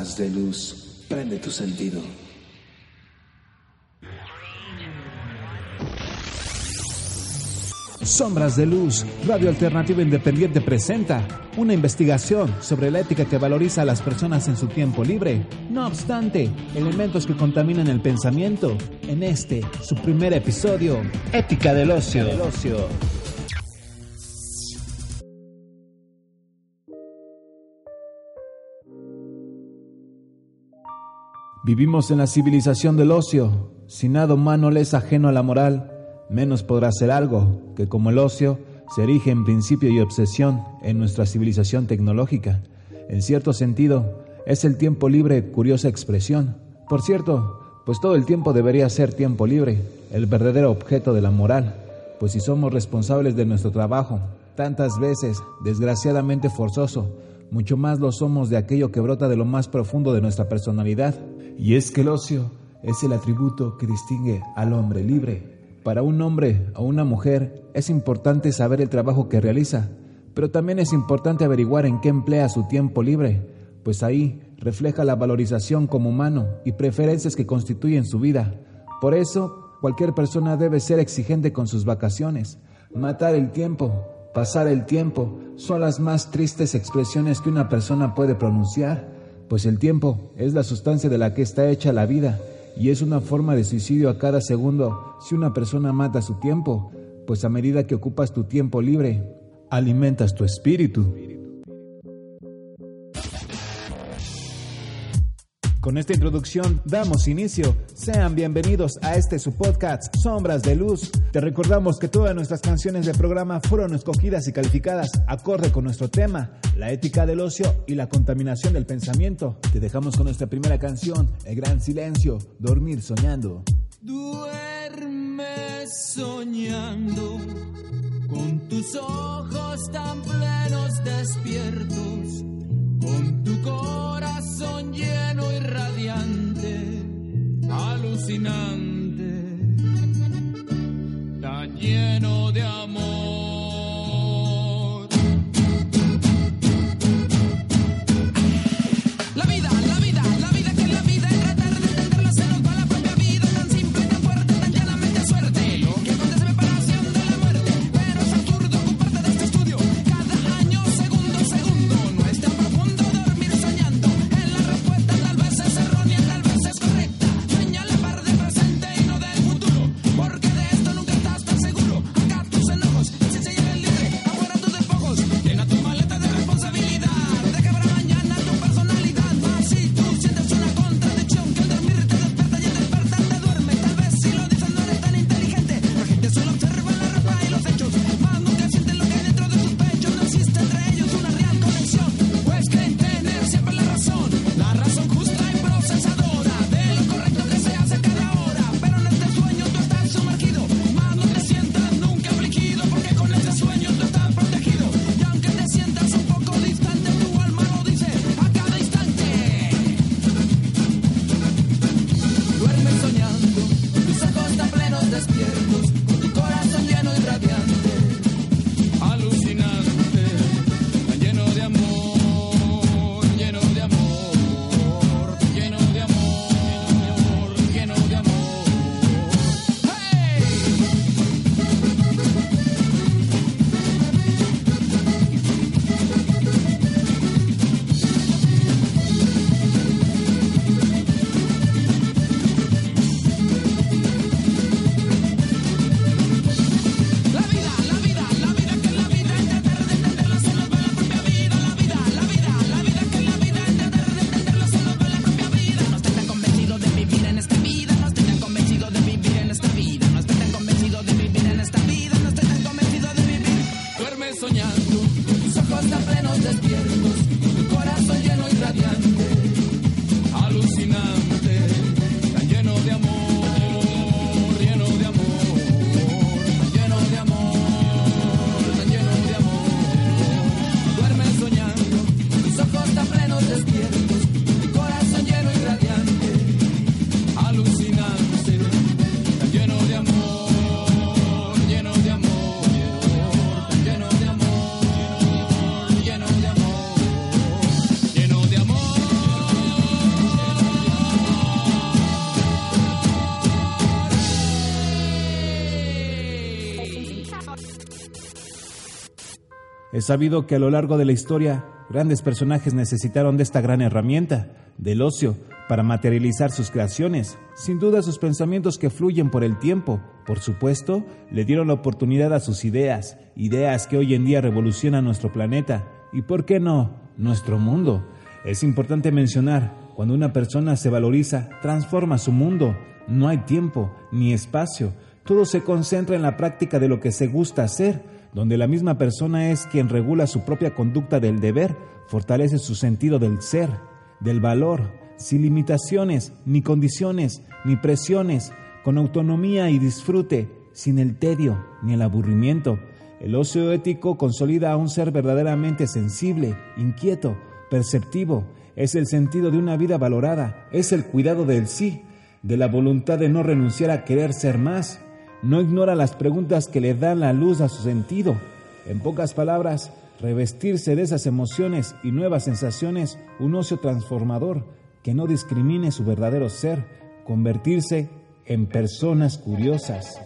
De luz, prende tu sentido. Sombras de Luz, Radio Alternativa Independiente presenta una investigación sobre la ética que valoriza a las personas en su tiempo libre. No obstante, elementos que contaminan el pensamiento en este, su primer episodio, Ética Ocio. Del ocio. Vivimos en la civilización del ocio. Si nada humano le es ajeno a la moral, menos podrá ser algo que como el ocio se erige en principio y obsesión en nuestra civilización tecnológica. En cierto sentido, es el tiempo libre curiosa expresión. Por cierto, pues todo el tiempo debería ser tiempo libre, el verdadero objeto de la moral, pues si somos responsables de nuestro trabajo, tantas veces, desgraciadamente forzoso, mucho más lo somos de aquello que brota de lo más profundo de nuestra personalidad, y es que el ocio es el atributo que distingue al hombre libre. Para un hombre o una mujer es importante saber el trabajo que realiza, pero también es importante averiguar en qué emplea su tiempo libre, pues ahí refleja la valorización como humano y preferencias que constituyen su vida. Por eso, cualquier persona debe ser exigente con sus vacaciones. Matar el tiempo, pasar el tiempo, son las más tristes expresiones que una persona puede pronunciar, pues el tiempo es la sustancia de la que está hecha la vida y es una forma de suicidio a cada segundo si una persona mata su tiempo, pues a medida que ocupas tu tiempo libre, alimentas tu espíritu. Con esta introducción damos inicio. Sean bienvenidos a este su podcast Sombras de Luz. Te recordamos que todas nuestras canciones del programa fueron escogidas y calificadas acorde con nuestro tema, la ética del ocio y la contaminación del pensamiento. Te dejamos con nuestra primera canción, El Gran Silencio, Dormir Soñando. Duerme soñando con tus ojos tan plenos despiertos, con tu corazón lleno calcinando. Es sabido que a lo largo de la historia grandes personajes necesitaron de esta gran herramienta, del ocio, para materializar sus creaciones. Sin duda sus pensamientos que fluyen por el tiempo, por supuesto, le dieron la oportunidad a sus ideas, ideas que hoy en día revolucionan nuestro planeta y, ¿por qué no?, nuestro mundo. Es importante mencionar, cuando una persona se valoriza, transforma su mundo. No hay tiempo ni espacio. Todo se concentra en la práctica de lo que se gusta hacer, donde la misma persona es quien regula su propia conducta del deber, fortalece su sentido del ser, del valor, sin limitaciones, ni condiciones, ni presiones, con autonomía y disfrute, sin el tedio ni el aburrimiento. El ocio ético consolida a un ser verdaderamente sensible, inquieto, perceptivo, es el sentido de una vida valorada, es el cuidado del sí, de la voluntad de no renunciar a querer ser más. No ignora las preguntas que le dan la luz a su sentido. En pocas palabras, revestirse de esas emociones y nuevas sensaciones, un ocio transformador que no discrimine su verdadero ser, convertirse en personas curiosas.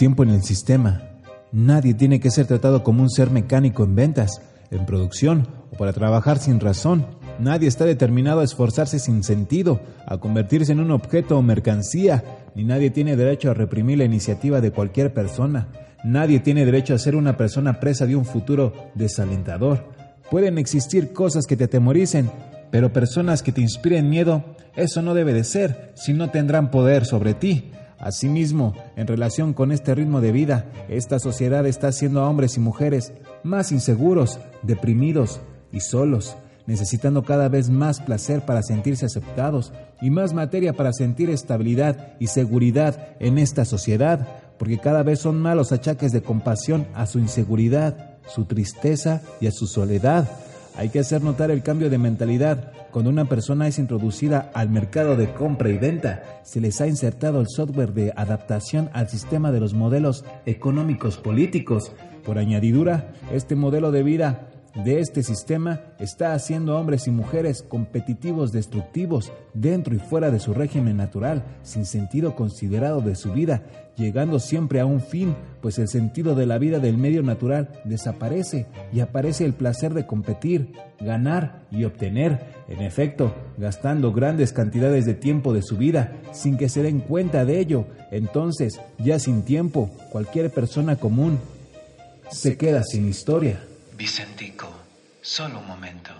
Tiempo en el sistema. Nadie tiene que ser tratado como un ser mecánico en ventas, en producción o para trabajar sin razón. Nadie está determinado a esforzarse sin sentido, a convertirse en un objeto o mercancía, ni nadie tiene derecho a reprimir la iniciativa de cualquier persona. Nadie tiene derecho a ser una persona presa de un futuro desalentador. Pueden existir cosas que te atemoricen, pero personas que te inspiren miedo, eso no debe de ser, si no tendrán poder sobre ti. Asimismo, en relación con este ritmo de vida, esta sociedad está haciendo a hombres y mujeres más inseguros, deprimidos y solos necesitando cada vez más placer para sentirse aceptados y más materia para sentir estabilidad y seguridad en esta sociedad, porque cada vez son malos achaques de compasión a su inseguridad, su tristeza y a su soledad. Hay que hacer notar el cambio de mentalidad. Cuando una persona es introducida al mercado de compra y venta, se les ha insertado el software de adaptación al sistema de los modelos económicos políticos. Por añadidura, este modelo de vida de este sistema está haciendo hombres y mujeres competitivos destructivos dentro y fuera de su régimen natural, sin sentido considerado de su vida, llegando siempre a un fin, pues el sentido de la vida del medio natural desaparece y aparece el placer de competir, ganar y obtener, en efecto, gastando grandes cantidades de tiempo de su vida sin que se den cuenta de ello. Entonces, ya sin tiempo, cualquier persona común se queda sin historia. Vicentico, solo un momento.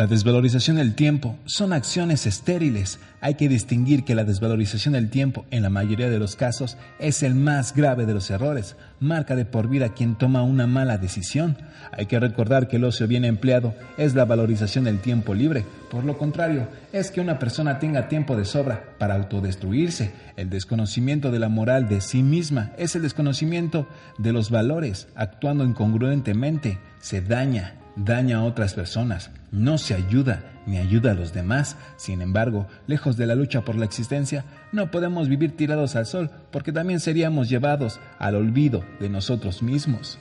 La desvalorización del tiempo son acciones estériles. Hay que distinguir que la desvalorización del tiempo, en la mayoría de los casos, es el más grave de los errores. Marca de por vida quien toma una mala decisión. Hay que recordar que el ocio bien empleado es la valorización del tiempo libre. Por lo contrario, es que una persona tenga tiempo de sobra para autodestruirse. El desconocimiento de la moral de sí misma es el desconocimiento de los valores. Actuando incongruentemente, se daña daña a otras personas, no se ayuda ni ayuda a los demás. Sin embargo, lejos de la lucha por la existencia, no podemos vivir tirados al sol porque también seríamos llevados al olvido de nosotros mismos.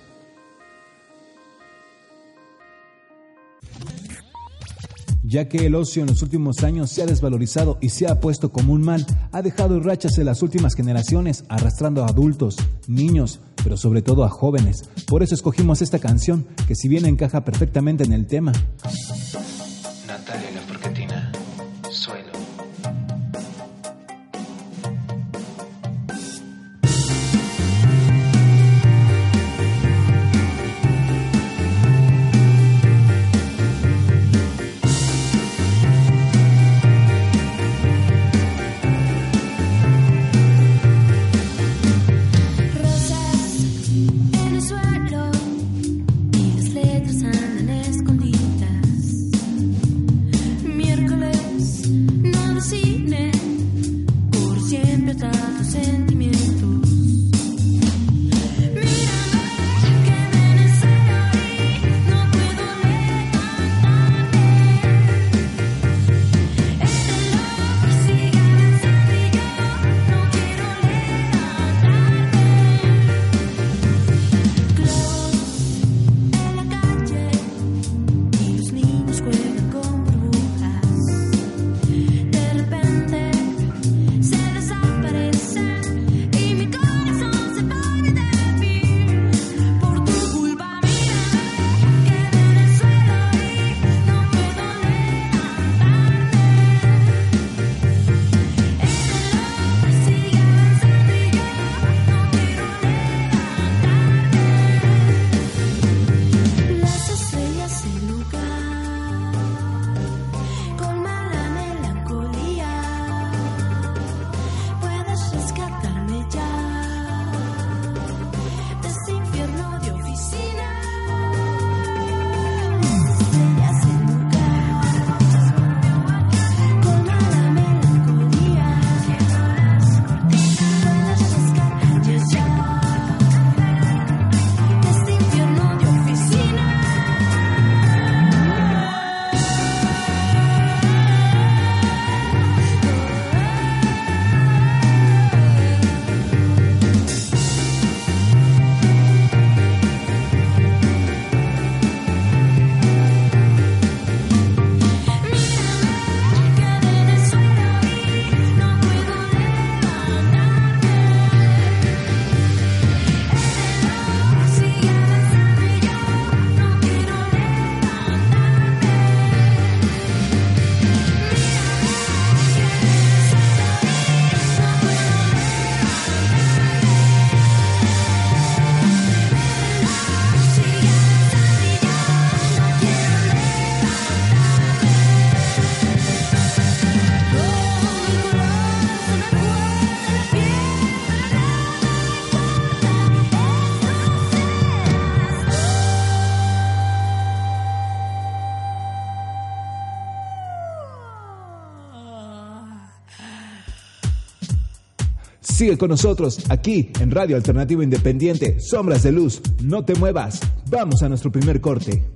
Ya que el ocio en los últimos años se ha desvalorizado y se ha puesto como un mal, ha dejado rachas en las últimas generaciones, arrastrando a adultos, niños, pero sobre todo a jóvenes. Por eso escogimos esta canción, que si bien encaja perfectamente en el tema. Sigue con nosotros aquí en Radio Alternativa Independiente, Sombras de Luz. No te muevas. Vamos a nuestro primer corte.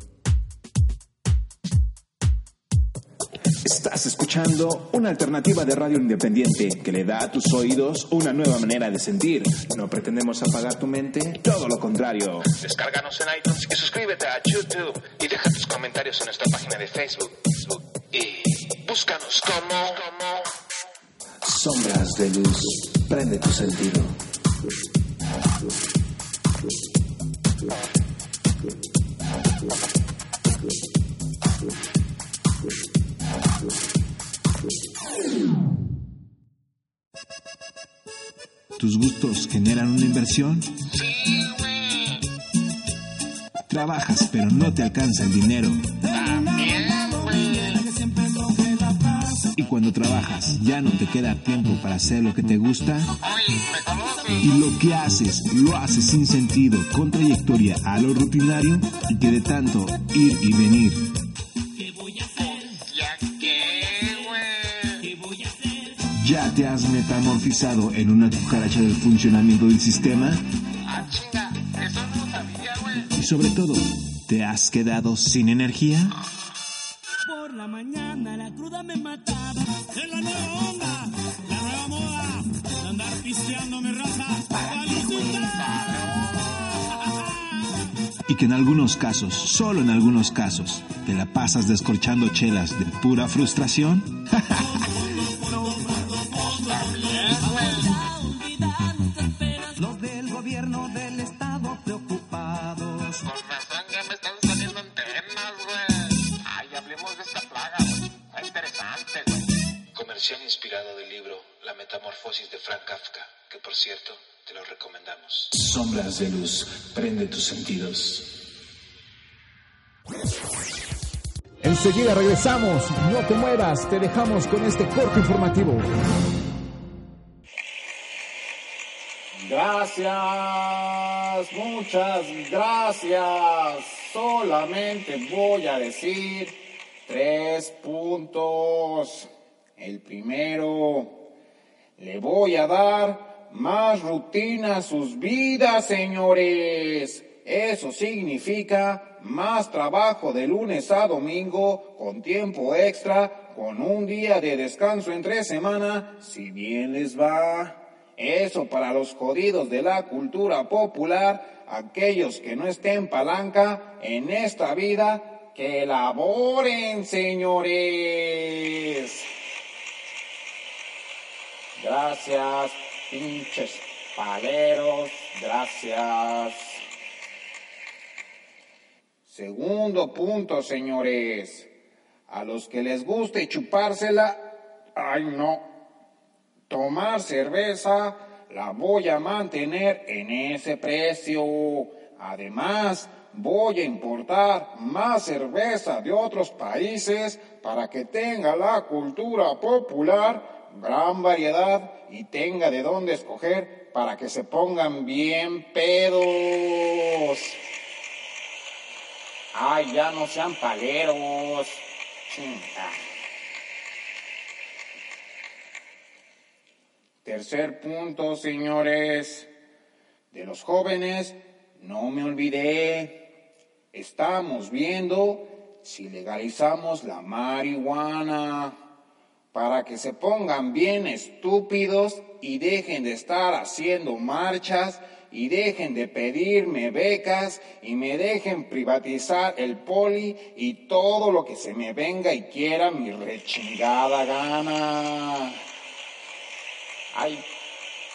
Estás escuchando una alternativa de radio independiente que le da a tus oídos una nueva manera de sentir. No pretendemos apagar tu mente, todo lo contrario. Descárganos en iTunes y suscríbete a YouTube y deja tus comentarios en nuestra página de Facebook. Y búscanos como... Sombras de luz, prende tu sentido. ¿Tus gustos generan una inversión? Trabajas pero no te alcanza el dinero. Y cuando trabajas ya no te queda tiempo para hacer lo que te gusta. Y lo que haces, lo haces sin sentido, con trayectoria a lo rutinario y que de tanto ir y venir. ¿Ya qué, güey? ¿Ya te has metamorfizado en una cucaracha del funcionamiento del sistema? Ah, chinga, eso no lo sabía, güey. Y sobre todo, ¿te has quedado sin energía? Y que en algunos casos, solo en algunos casos, te la pasas descorchando chelas de pura frustración. Los del gobierno del estado preocupados. Con razón ya me están saliendo antenas, güey. Ay, hablemos de esta plaga, güey. Está interesante, güey. Comercial inspirado del libro La Metamorfosis de Frank Kafka, que por cierto, te lo recomendamos. Sombras de luz, prende tus sentidos. Enseguida regresamos. No te muevas. Te dejamos con este corte informativo. Gracias, muchas gracias. Solamente voy a decir tres puntos. El primero, le voy a dar más rutina sus vidas, señores. Eso significa más trabajo de lunes a domingo con tiempo extra, con un día de descanso entre semana, si bien les va. Eso para los jodidos de la cultura popular, aquellos que no estén palanca en esta vida, que laboren, señores. Gracias, pinches paleros, gracias. Segundo punto, señores. A los que les guste chupársela, ay no, tomar cerveza la voy a mantener en ese precio. Además, voy a importar más cerveza de otros países para que tenga la cultura popular gran variedad y tenga de dónde escoger para que se pongan bien pedos. Ay, ya no sean paleros. Tercer punto, señores. De los jóvenes, no me olvidé. Estamos viendo si legalizamos la marihuana para que se pongan bien estúpidos y dejen de estar haciendo marchas y dejen de pedirme becas y me dejen privatizar el poli y todo lo que se me venga y quiera mi rechingada gana. Ay,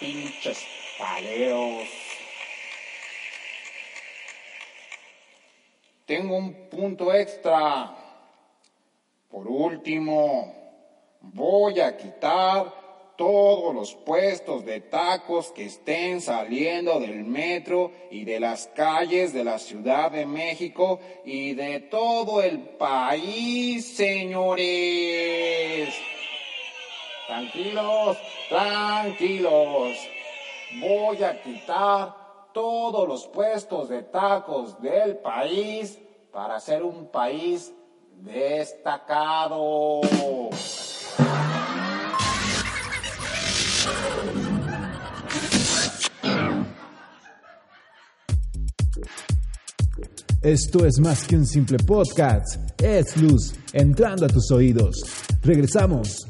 pinches paleros. Tengo un punto extra. Por último, voy a quitar todos los puestos de tacos que estén saliendo del metro y de las calles de la Ciudad de México y de todo el país, señores. Tranquilos, tranquilos. Voy a quitar todos los puestos de tacos del país para ser un país destacado. Esto es más que un simple podcast. Es luz entrando a tus oídos. Regresamos.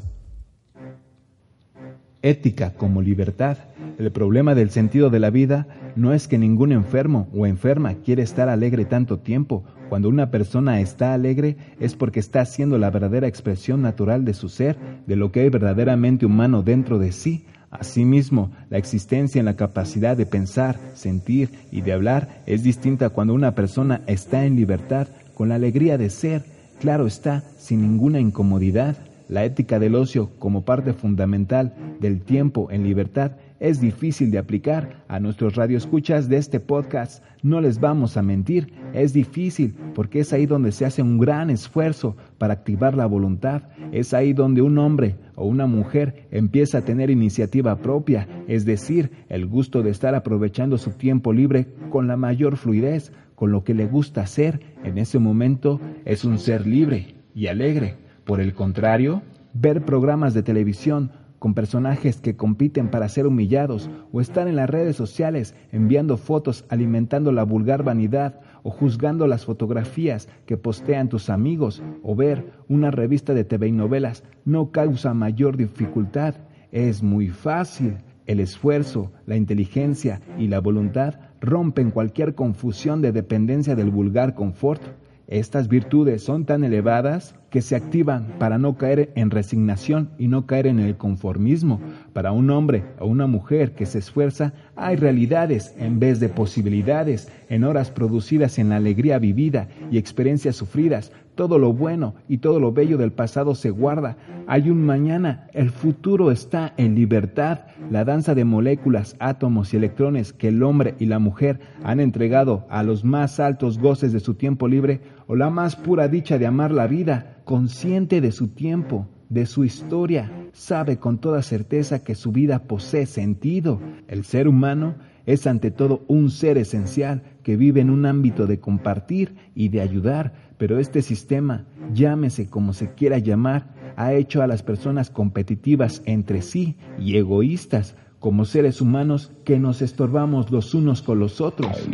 Ética como libertad. El problema del sentido de la vida no es que ningún enfermo o enferma quiere estar alegre tanto tiempo. Cuando una persona está alegre es porque está haciendo la verdadera expresión natural de su ser, de lo que hay verdaderamente humano dentro de sí. Asimismo, la existencia en la capacidad de pensar, sentir y de hablar es distinta cuando una persona está en libertad, con la alegría de ser, claro está, sin ninguna incomodidad. La ética del ocio como parte fundamental del tiempo en libertad es difícil de aplicar. A nuestros radioescuchas de este podcast no les vamos a mentir, es difícil porque es ahí donde se hace un gran esfuerzo para activar la voluntad. Es ahí donde un hombre o una mujer empieza a tener iniciativa propia, es decir, el gusto de estar aprovechando su tiempo libre con la mayor fluidez, con lo que le gusta hacer. En ese momento es un ser libre y alegre. Por el contrario, ver programas de televisión con personajes que compiten para ser humillados o estar en las redes sociales enviando fotos alimentando la vulgar vanidad o juzgando las fotografías que postean tus amigos o ver una revista de TV y novelas no causa mayor dificultad. Es muy fácil. El esfuerzo, la inteligencia y la voluntad rompen cualquier confusión de dependencia del vulgar confort. Estas virtudes son tan elevadas que se activan para no caer en resignación y no caer en el conformismo. Para un hombre o una mujer que se esfuerza, hay realidades en vez de posibilidades, en horas producidas en la alegría vivida y experiencias sufridas. Todo lo bueno y todo lo bello del pasado se guarda. Hay un mañana, el futuro está en libertad. La danza de moléculas, átomos y electrones que el hombre y la mujer han entregado a los más altos goces de su tiempo libre o la más pura dicha de amar la vida, consciente de su tiempo, de su historia, sabe con toda certeza que su vida posee sentido. El ser humano es ante todo un ser esencial que vive en un ámbito de compartir y de ayudar, pero este sistema, llámese como se quiera llamar, ha hecho a las personas competitivas entre sí y egoístas, como seres humanos que nos estorbamos los unos con los otros.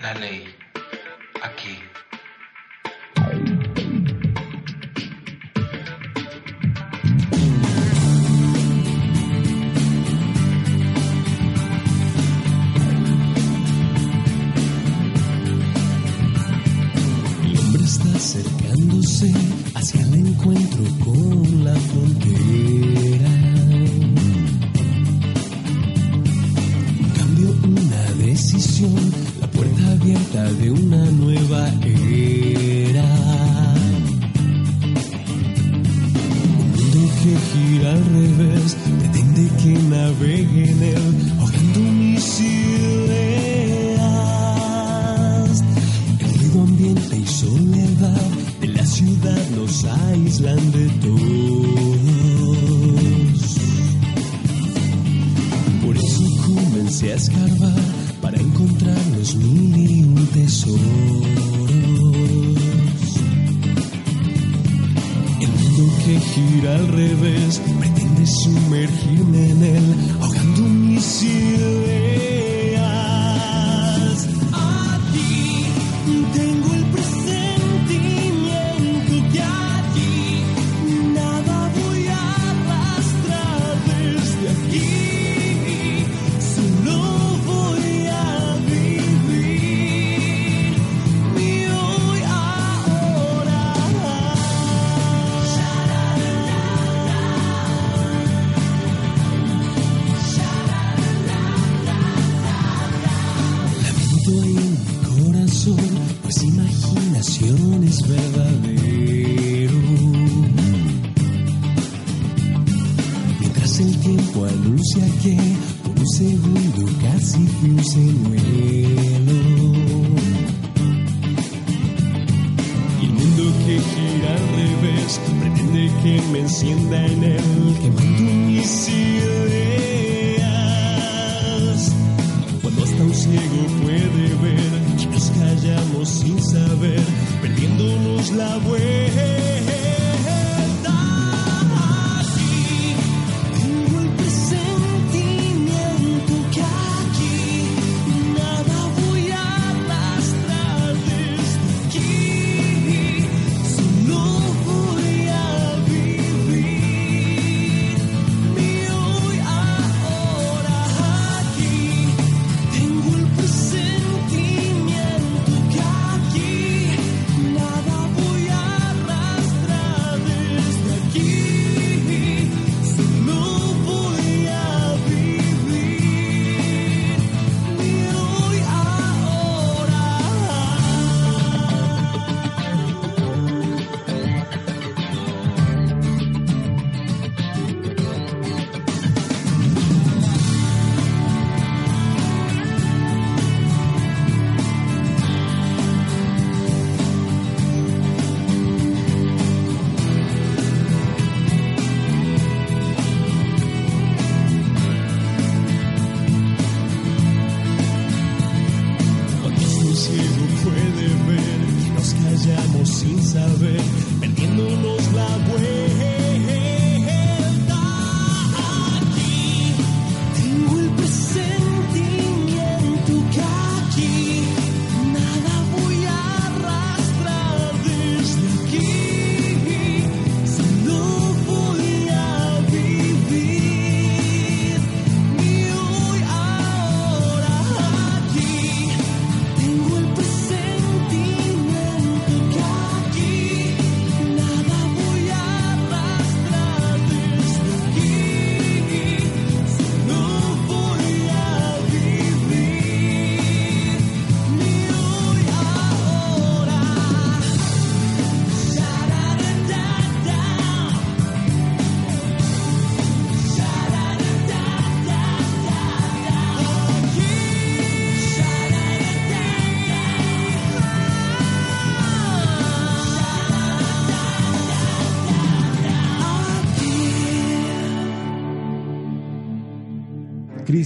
La ley.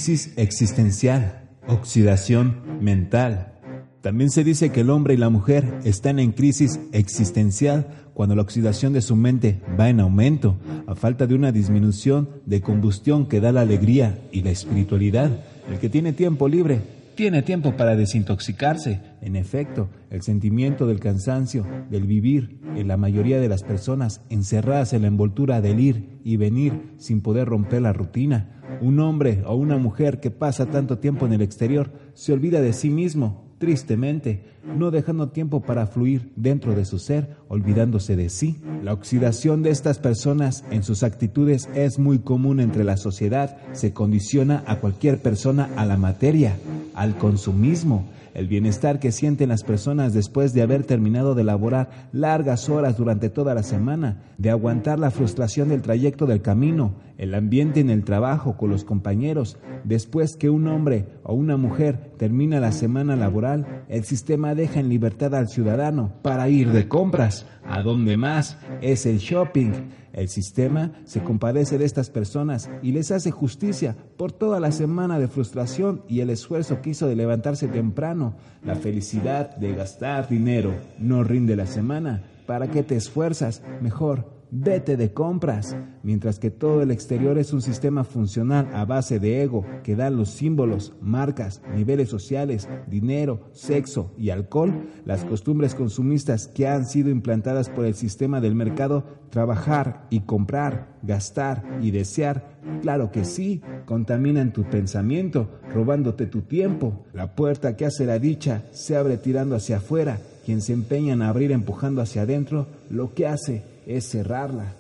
Crisis existencial, oxidación mental. También se dice que el hombre y la mujer están en crisis existencial cuando la oxidación de su mente va en aumento, a falta de una disminución de combustión que da la alegría y la espiritualidad. El que tiene tiempo libre tiene tiempo para desintoxicarse. En efecto, el sentimiento del cansancio, del vivir, en la mayoría de las personas encerradas en la envoltura del ir y venir sin poder romper la rutina. Un hombre o una mujer que pasa tanto tiempo en el exterior se olvida de sí mismo, tristemente, no dejando tiempo para fluir dentro de su ser, olvidándose de sí. La oxidación de estas personas en sus actitudes es muy común entre la sociedad, se condiciona a cualquier persona a la materia, al consumismo, el bienestar que sienten las personas después de haber terminado de laborar largas horas durante toda la semana, de aguantar la frustración del trayecto del camino, el ambiente en el trabajo con los compañeros, después que un hombre o una mujer termina la semana laboral, el sistema deja en libertad al ciudadano para ir de compras. ¿A dónde más? Es el shopping. El sistema se compadece de estas personas y les hace justicia por toda la semana de frustración y el esfuerzo que hizo de levantarse temprano. La felicidad de gastar dinero no rinde la semana. ¿Para qué te esfuerzas? Mejor, vete de compras. Mientras que todo el exterior es un sistema funcional a base de ego que dan los símbolos, marcas, niveles sociales, dinero, sexo y alcohol, las costumbres consumistas que han sido implantadas por el sistema del mercado, trabajar y comprar, gastar y desear, claro que sí, contaminan tu pensamiento, robándote tu tiempo. La puerta que hace la dicha se abre tirando hacia afuera. Quien se empeña en abrir empujando hacia adentro, lo que hace es cerrarla.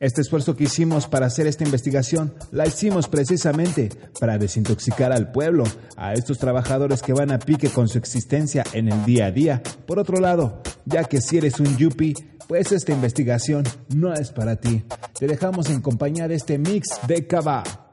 Este esfuerzo que hicimos para hacer esta investigación la hicimos precisamente para desintoxicar al pueblo, a estos trabajadores que van a pique con su existencia en el día a día. Por otro lado, ya que si eres un yuppie, pues esta investigación no es para ti. Te dejamos en compañía de este mix de Cava.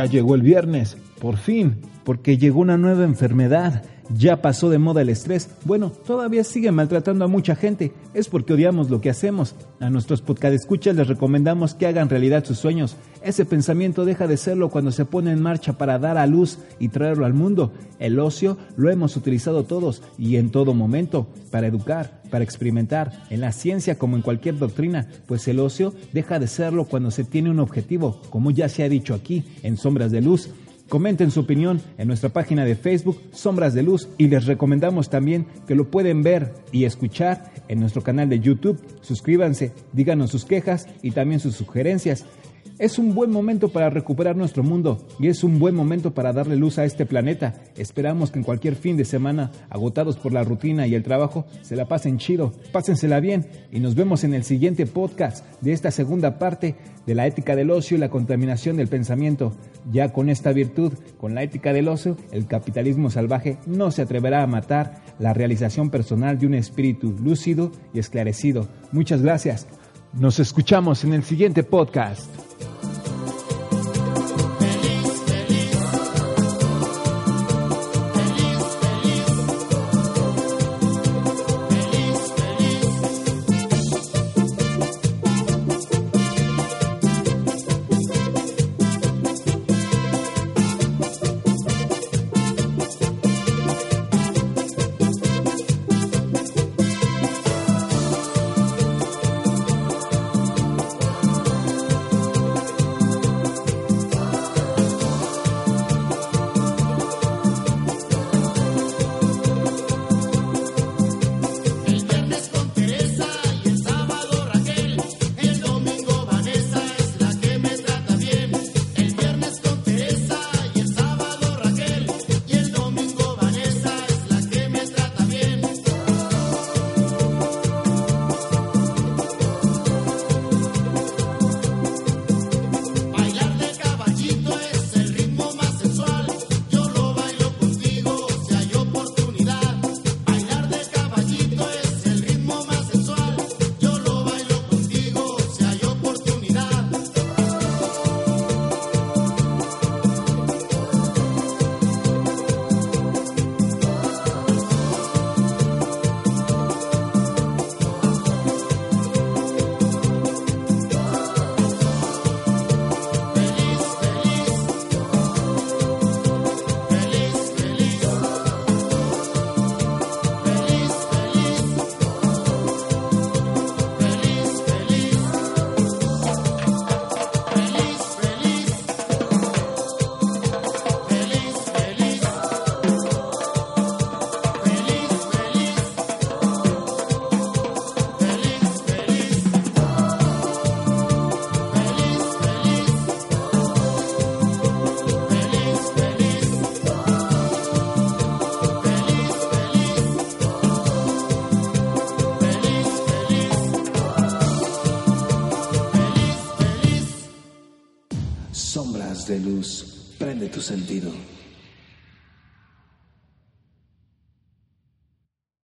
Ya llegó el viernes, por fin, porque llegó una nueva enfermedad. Ya pasó de moda el estrés. Bueno, todavía sigue maltratando a mucha gente. Es porque odiamos lo que hacemos. A nuestros podcast escuchas les recomendamos que hagan realidad sus sueños. Ese pensamiento deja de serlo cuando se pone en marcha para dar a luz y traerlo al mundo. El ocio lo hemos utilizado todos y en todo momento para educar, para experimentar, en la ciencia como en cualquier doctrina, pues el ocio deja de serlo cuando se tiene un objetivo, como ya se ha dicho aquí en Sombras de Luz. Comenten su opinión en nuestra página de Facebook Sombras de Luz y les recomendamos también que lo pueden ver y escuchar en nuestro canal de YouTube. Suscríbanse, díganos sus quejas y también sus sugerencias. Es un buen momento para recuperar nuestro mundo y es un buen momento para darle luz a este planeta. Esperamos que en cualquier fin de semana, agotados por la rutina y el trabajo, se la pasen chido, pásensela bien y nos vemos en el siguiente podcast de esta segunda parte de la ética del ocio y la contaminación del pensamiento. Ya con esta virtud, con la ética del ocio, el capitalismo salvaje no se atreverá a matar la realización personal de un espíritu lúcido y esclarecido. Muchas gracias. Nos escuchamos en el siguiente podcast. Sombras de